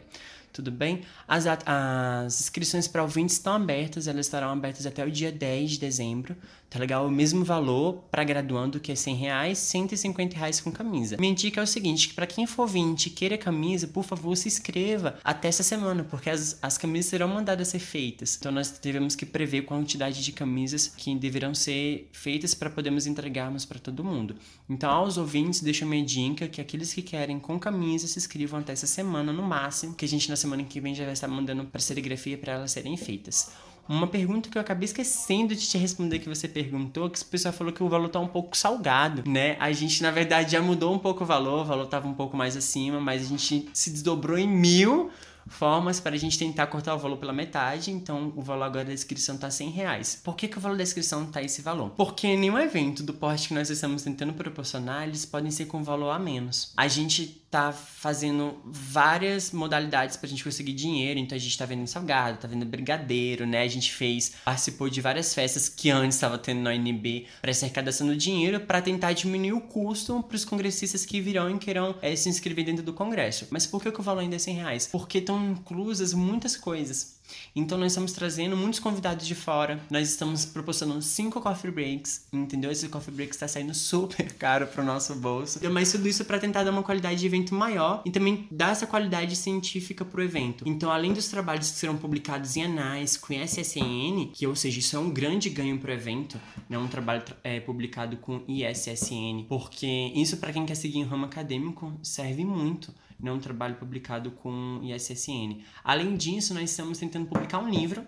tudo bem? As, as inscrições para ouvintes estão abertas, elas estarão abertas até o dia 10 de dezembro, tá legal? O mesmo valor para graduando, que é 100 reais, 150 reais com camisa. Minha dica é o seguinte, que para quem for ouvinte queira camisa, por favor, se inscreva até essa semana, porque as, as camisas serão mandadas ser feitas. Então nós devemos que prever quantidade de camisas que deverão ser feitas para podermos entregarmos para todo mundo. Então aos ouvintes, deixa minha dica que aqueles que querem com camisa se inscrevam até essa semana no máximo, que a gente na semana que vem já vai estar mandando para serigrafia para elas serem feitas. Uma pergunta que eu acabei esquecendo de te responder que você perguntou, que o pessoal falou que o valor tá um pouco salgado, né? A gente, na verdade, já mudou um pouco o valor, o valor tava um pouco mais acima, mas a gente se desdobrou em mil formas para a gente tentar cortar o valor pela metade, então o valor agora da inscrição está 100 reais. Por que, que o valor da inscrição está esse valor? Porque nenhum evento do porte que nós estamos tentando proporcionar, eles podem ser com valor a menos. A gente tá fazendo várias modalidades pra gente conseguir dinheiro. Então a gente tá vendo salgado, tá vendo brigadeiro, né? A gente fez, participou de várias festas que antes estava tendo na UNB para ser arrecadação dinheiro para tentar diminuir o custo para os congressistas que virão e queiram é, se inscrever dentro do congresso. Mas por que, que o valor ainda é 100 reais? Porque estão inclusas muitas coisas. Então nós estamos trazendo muitos convidados de fora. Nós estamos proporcionando cinco coffee breaks, entendeu? Esse coffee break está saindo super caro para o nosso bolso. Mas tudo isso para tentar dar uma qualidade de evento maior e também dar essa qualidade científica para o evento. Então, além dos trabalhos que serão publicados em anais com ISSN, que ou seja, isso é um grande ganho para o evento, né? Um trabalho é, publicado com ISSN, porque isso para quem quer seguir em ramo acadêmico serve muito né, um trabalho publicado com ISSN. Além disso, nós estamos tentando publicar um livro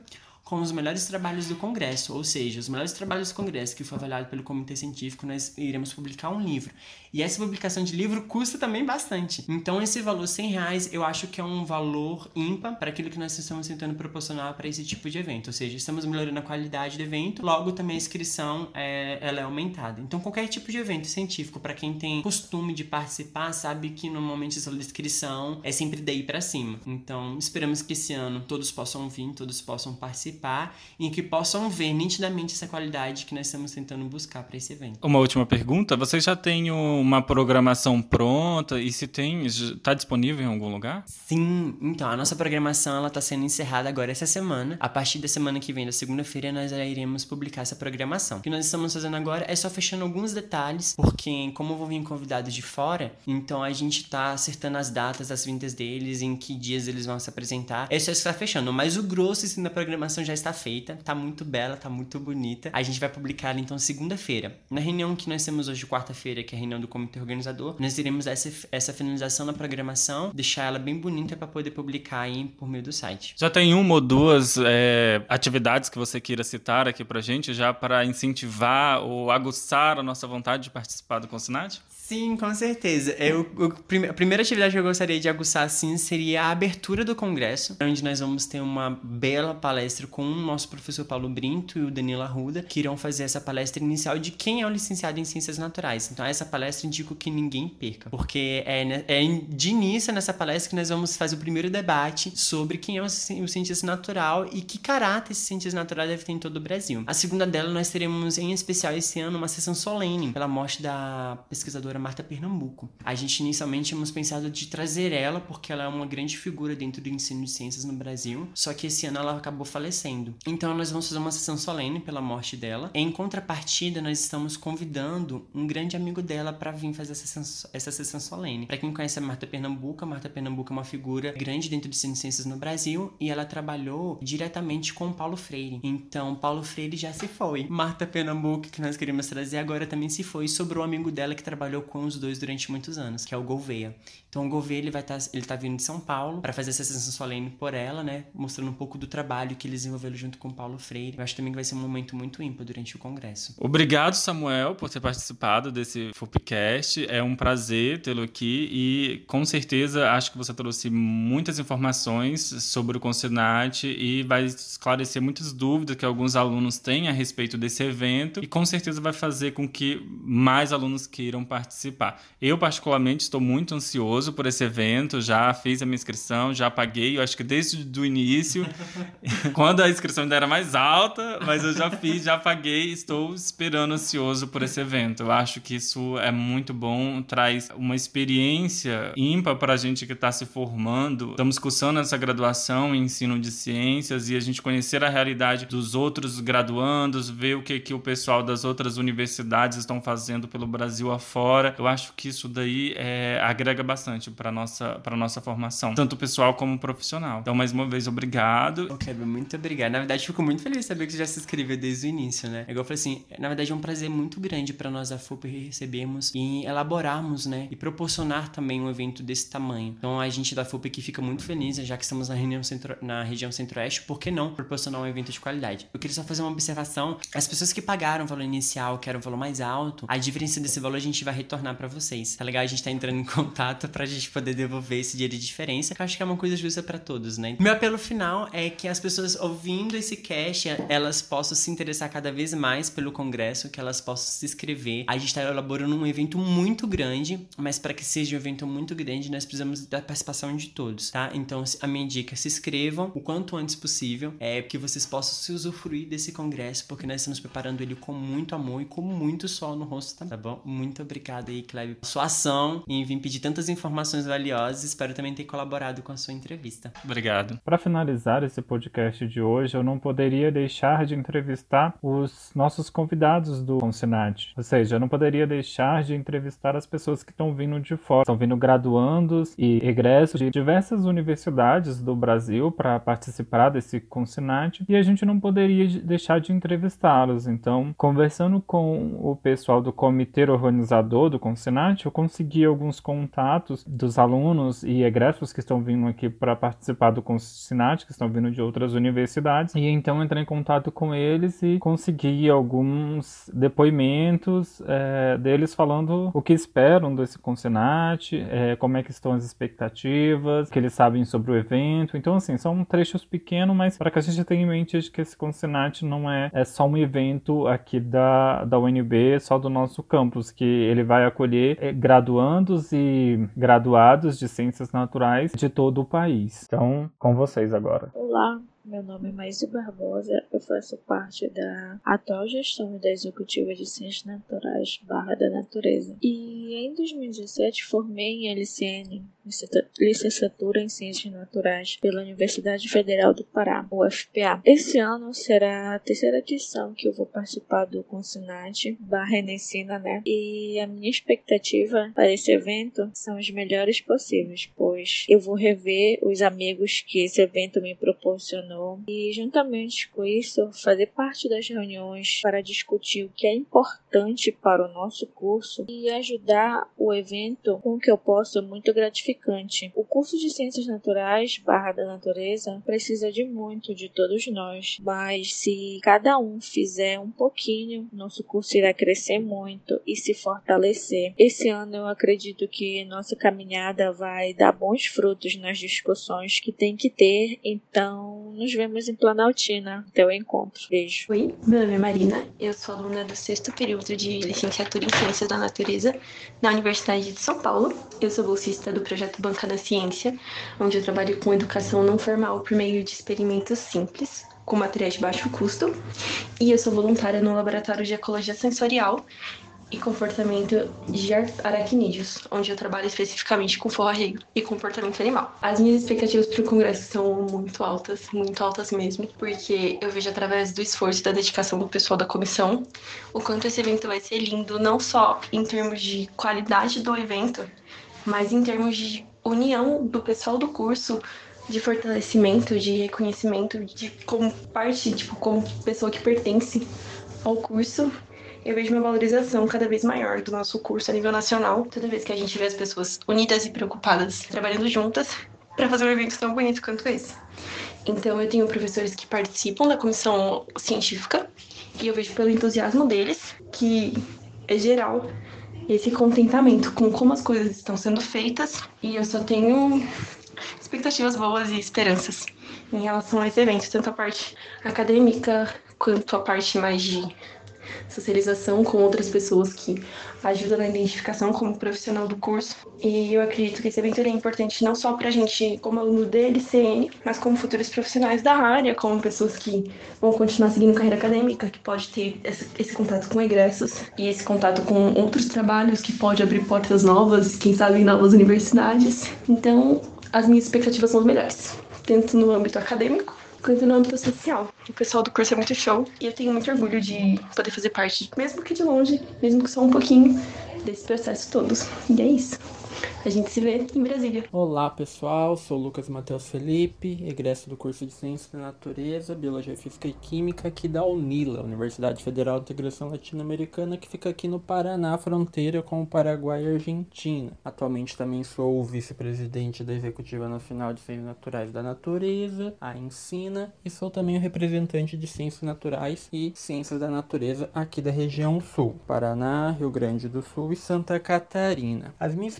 com os melhores trabalhos do Congresso, ou seja, os melhores trabalhos do Congresso que foi avaliado pelo Comitê Científico, nós iremos publicar um livro. E essa publicação de livro custa também bastante. Então, esse valor 100 reais eu acho que é um valor ímpar para aquilo que nós estamos tentando proporcionar para esse tipo de evento. Ou seja, estamos melhorando a qualidade do evento, logo também a inscrição é, ela é aumentada. Então, qualquer tipo de evento científico, para quem tem costume de participar, sabe que normalmente essa inscrição é sempre daí para cima. Então, esperamos que esse ano todos possam vir, todos possam participar participar e que possam ver nitidamente essa qualidade que nós estamos tentando buscar para esse evento. Uma última pergunta: você já tem uma programação pronta e se tem, está disponível em algum lugar? Sim, então a nossa programação ela está sendo encerrada agora essa semana. A partir da semana que vem, da segunda-feira, nós iremos publicar essa programação. O que nós estamos fazendo agora é só fechando alguns detalhes, porque como vou vir convidados de fora, então a gente está acertando as datas das vindas deles, em que dias eles vão se apresentar. É só estar fechando, mas o grosso assim, da programação já já está feita, tá muito bela, tá muito bonita. A gente vai publicar ela então segunda-feira. Na reunião que nós temos hoje, quarta-feira, que é a reunião do comitê organizador, nós iremos essa, essa finalização na programação, deixar ela bem bonita para poder publicar aí por meio do site. Já tem uma ou duas é, atividades que você queira citar aqui pra gente, já para incentivar ou aguçar a nossa vontade de participar do Consinat? Sim, com certeza. Eu, eu, a primeira atividade que eu gostaria de aguçar, assim, seria a abertura do congresso, onde nós vamos ter uma bela palestra com o nosso professor Paulo Brinto e o Danilo Arruda, que irão fazer essa palestra inicial de quem é o licenciado em Ciências Naturais. Então, essa palestra indico que ninguém perca, porque é, é de início nessa palestra que nós vamos fazer o primeiro debate sobre quem é o, o cientista natural e que caráter esse cientista natural deve ter em todo o Brasil. A segunda dela, nós teremos em especial esse ano uma sessão solene pela morte da pesquisadora Marta Pernambuco. A gente inicialmente tínhamos pensado de trazer ela porque ela é uma grande figura dentro do ensino de ciências no Brasil, só que esse ano ela acabou falecendo. Então nós vamos fazer uma sessão solene pela morte dela. Em contrapartida, nós estamos convidando um grande amigo dela para vir fazer essa sessão, essa sessão solene. Para quem conhece a Marta Pernambuco, a Marta Pernambuco é uma figura grande dentro do ensino de ciências no Brasil e ela trabalhou diretamente com Paulo Freire. Então, Paulo Freire já se foi. Marta Pernambuco, que nós queríamos trazer agora, também se foi. Sobrou um amigo dela que trabalhou com os dois durante muitos anos, que é o Gouveia. Então, o Gouveia ele vai estar, tá, ele tá vindo de São Paulo para fazer essa sessão solene por ela, né, mostrando um pouco do trabalho que eles desenvolveram junto com Paulo Freire. Eu acho também que vai ser um momento muito ímpar durante o congresso. Obrigado, Samuel, por ter participado desse FUPcast. É um prazer tê-lo aqui e com certeza acho que você trouxe muitas informações sobre o Consinat e vai esclarecer muitas dúvidas que alguns alunos têm a respeito desse evento e com certeza vai fazer com que mais alunos queiram participar. Eu particularmente estou muito ansioso por esse evento, já fiz a minha inscrição, já paguei, eu acho que desde o início, quando a inscrição ainda era mais alta, mas eu já fiz, já paguei, estou esperando ansioso por esse evento. Eu acho que isso é muito bom, traz uma experiência ímpar para a gente que está se formando. Estamos cursando essa graduação em ensino de ciências e a gente conhecer a realidade dos outros graduandos, ver o que, que o pessoal das outras universidades estão fazendo pelo Brasil afora. Eu acho que isso daí é, agrega bastante para nossa para nossa formação, tanto pessoal como profissional. Então, mais uma vez, obrigado. Ok, muito obrigado. Na verdade, fico muito feliz de saber que você já se inscreveu desde o início, né? Igual eu falei assim, na verdade é um prazer muito grande para nós da FUP recebermos e elaborarmos, né? E proporcionar também um evento desse tamanho. Então, a gente da FUP aqui fica muito feliz, já que estamos na, região centro, na região centro-oeste, por que não proporcionar um evento de qualidade? Eu queria só fazer uma observação. As pessoas que pagaram o valor inicial, que era o valor mais alto, a diferença desse valor a gente vai para vocês. Tá legal? A gente tá entrando em contato pra gente poder devolver esse dinheiro de diferença, que eu acho que é uma coisa justa para todos, né? Meu apelo final é que as pessoas ouvindo esse cast, elas possam se interessar cada vez mais pelo congresso, que elas possam se inscrever. A gente está elaborando um evento muito grande, mas para que seja um evento muito grande, nós precisamos da participação de todos, tá? Então, a minha dica, se inscrevam o quanto antes possível, é que vocês possam se usufruir desse congresso, porque nós estamos preparando ele com muito amor e com muito sol no rosto, tá, tá bom? Muito obrigado aí, Cleve, por sua ação em vir pedir tantas informações valiosas. Espero também ter colaborado com a sua entrevista. Obrigado. Para finalizar esse podcast de hoje, eu não poderia deixar de entrevistar os nossos convidados do Consinat. Ou seja, eu não poderia deixar de entrevistar as pessoas que estão vindo de fora. Estão vindo graduandos e egressos de diversas universidades do Brasil para participar desse Consinat e a gente não poderia deixar de entrevistá-los. Então, conversando com o pessoal do comitê organizador do Consinat, eu consegui alguns contatos dos alunos e egressos que estão vindo aqui para participar do Consinat, que estão vindo de outras universidades, e então entrei em contato com eles e consegui alguns depoimentos é, deles falando o que esperam desse Consinat, é, como é que estão as expectativas, que eles sabem sobre o evento. Então, assim, são trechos pequenos, mas para que a gente tenha em mente de que esse Consinat não é, é só um evento aqui da, da UNB, só do nosso campus, que ele vai acolher é, graduandos e graduados de ciências naturais de todo o país. Então, com vocês agora. Olá, meu nome é Maísa Barbosa, eu faço parte da atual gestão da Executiva de Ciências Naturais Barra da Natureza. E em 2017 formei em LCN, licenciatura em Ciências Naturais, pela Universidade Federal do Pará, UFPA. Esse ano será a terceira edição que eu vou participar do Consinat Barra né? E a minha expectativa para esse evento são as melhores possíveis, pois eu vou rever os amigos que esse evento me proporcionou e, juntamente com isso, fazer parte das reuniões para discutir o que é importante para o nosso curso e ajudar o evento com o que eu posso muito gratificante. O curso de Ciências Naturais barra da Natureza precisa de muito de todos nós, mas se cada um fizer um pouquinho, nosso curso irá crescer muito e se fortalecer. Esse ano eu acredito que nossa caminhada vai dar bons frutos nas discussões que tem que ter, então nos vemos em Planaltina. Até o encontro. Beijo. Oi, meu nome é Marina, eu sou aluna do sexto período de licenciatura em Ciências da Natureza na Universidade de São Paulo. Eu sou bolsista do projeto Banca da Ciência, onde eu trabalho com educação não formal por meio de experimentos simples, com materiais de baixo custo. E eu sou voluntária no Laboratório de Ecologia Sensorial e comportamento de aracnídeos, onde eu trabalho especificamente com forrageio e comportamento animal. As minhas expectativas para o congresso são muito altas, muito altas mesmo, porque eu vejo através do esforço e da dedicação do pessoal da comissão o quanto esse evento vai ser lindo, não só em termos de qualidade do evento, mas em termos de união do pessoal do curso de fortalecimento, de reconhecimento, de como parte, tipo, como pessoa que pertence ao curso, eu vejo uma valorização cada vez maior do nosso curso a nível nacional, toda vez que a gente vê as pessoas unidas e preocupadas, trabalhando juntas para fazer um evento tão bonito quanto esse. Então, eu tenho professores que participam da comissão científica e eu vejo pelo entusiasmo deles que é geral esse contentamento com como as coisas estão sendo feitas e eu só tenho expectativas boas e esperanças em relação a esse evento, tanto a parte acadêmica quanto a parte mais de socialização com outras pessoas que ajudam na identificação como profissional do curso. E eu acredito que esse evento é importante não só para a gente, como aluno da LCN, mas como futuros profissionais da área, como pessoas que vão continuar seguindo carreira acadêmica, que pode ter esse, esse contato com egressos e esse contato com outros trabalhos que pode abrir portas novas, quem sabe em novas universidades. Então, as minhas expectativas são as melhores, tanto no âmbito acadêmico âmbito social. O pessoal do curso é muito show e eu tenho muito orgulho de poder fazer parte, mesmo que de longe, mesmo que só um pouquinho, desse processo todo. E é isso. A gente se vê em Brasília. Olá pessoal, sou Lucas Matheus Felipe, egresso do curso de Ciência da Natureza, Biologia Física e Química aqui da UNILA, Universidade Federal de Integração Latino-Americana, que fica aqui no Paraná, fronteira com o Paraguai e Argentina. Atualmente também sou vice-presidente da Executiva Nacional de Ciências Naturais da Natureza, a Ensina, e sou também o representante de Ciências Naturais e Ciências da Natureza aqui da região Sul, Paraná, Rio Grande do Sul e Santa Catarina. As minhas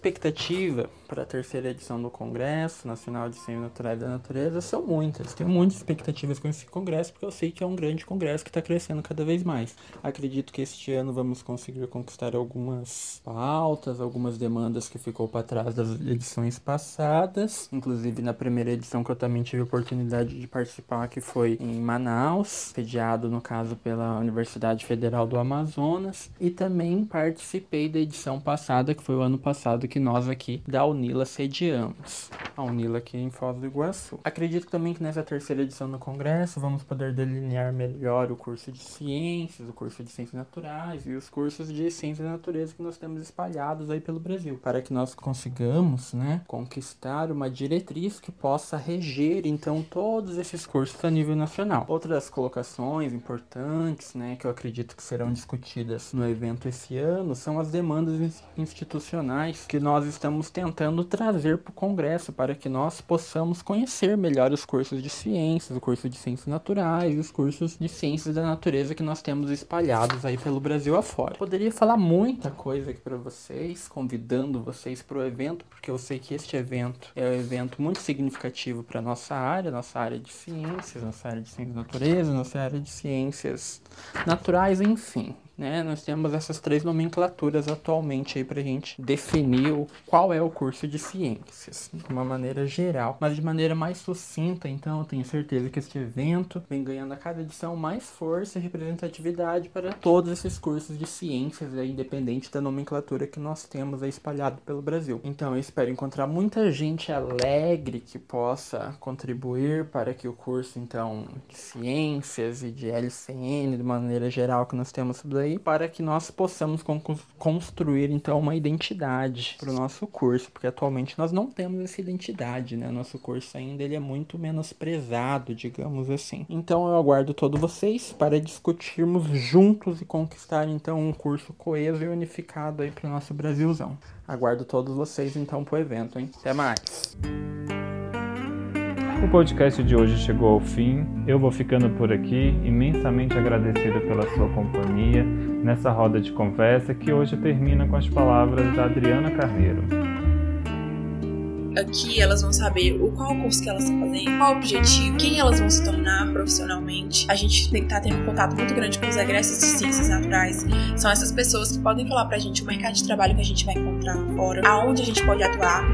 expectativa para a terceira edição do Congresso Nacional de Ciências Naturais da Natureza são muitas. Tenho muitas expectativas com esse congresso, porque eu sei que é um grande congresso que está crescendo cada vez mais. Acredito que este ano vamos conseguir conquistar algumas pautas, algumas demandas que ficou para trás das edições passadas. Inclusive na primeira edição que eu também tive a oportunidade de participar, que foi em Manaus, sediado no caso pela Universidade Federal do Amazonas. E também participei da edição passada, que foi o ano passado, que nós aqui da Unila sediamos. A Unila aqui em Foz do Iguaçu. Acredito também que nessa terceira edição do congresso vamos poder delinear melhor o curso de ciências, o curso de ciências naturais e os cursos de ciências da natureza que nós temos espalhados aí pelo Brasil, para que nós consigamos, né, conquistar uma diretriz que possa reger então todos esses cursos a nível nacional. Outras colocações importantes, né, que eu acredito que serão discutidas no evento esse ano são as demandas institucionais que nós estamos tentando trazer para o Congresso para que nós possamos conhecer melhor os cursos de ciências, o curso de ciências naturais os cursos de ciências da natureza que nós temos espalhados aí pelo Brasil afora. Poderia falar muita coisa aqui para vocês, convidando vocês para o evento, porque eu sei que este evento é um evento muito significativo para nossa área, nossa área de ciências, nossa área de ciências da natureza, nossa área de ciências naturais, enfim né? Nós temos essas três nomenclaturas atualmente aí pra gente definir qual é o curso de ciências, de uma maneira geral, mas de maneira mais sucinta, então eu tenho certeza que este evento vem ganhando a cada edição mais força e representatividade para todos esses cursos de ciências, aí, independente da nomenclatura que nós temos aí espalhado pelo Brasil. Então eu espero encontrar muita gente alegre que possa contribuir para que o curso então de ciências e de LCN de maneira geral que nós temos tudo aí aí para que nós possamos con construir então uma identidade para o nosso curso, porque atualmente nós não temos essa identidade, né? Nosso curso ainda ele é muito menosprezado, digamos assim. Então eu aguardo todos vocês para discutirmos juntos e conquistar então um curso coeso e unificado aí para o nosso Brasilzão. Aguardo todos vocês então pro evento, hein? Até mais. O podcast de hoje chegou ao fim. Eu vou ficando por aqui, imensamente agradecido pela sua companhia nessa roda de conversa que hoje termina com as palavras da Adriana Carneiro. Aqui elas vão saber o qual curso que elas estão fazendo, qual o objetivo, quem elas vão se tornar profissionalmente. A gente tem que estar tendo um contato muito grande com os egressos de ciências naturais. São essas pessoas que podem falar pra gente o mercado de trabalho que a gente vai encontrar fora, aonde a gente pode atuar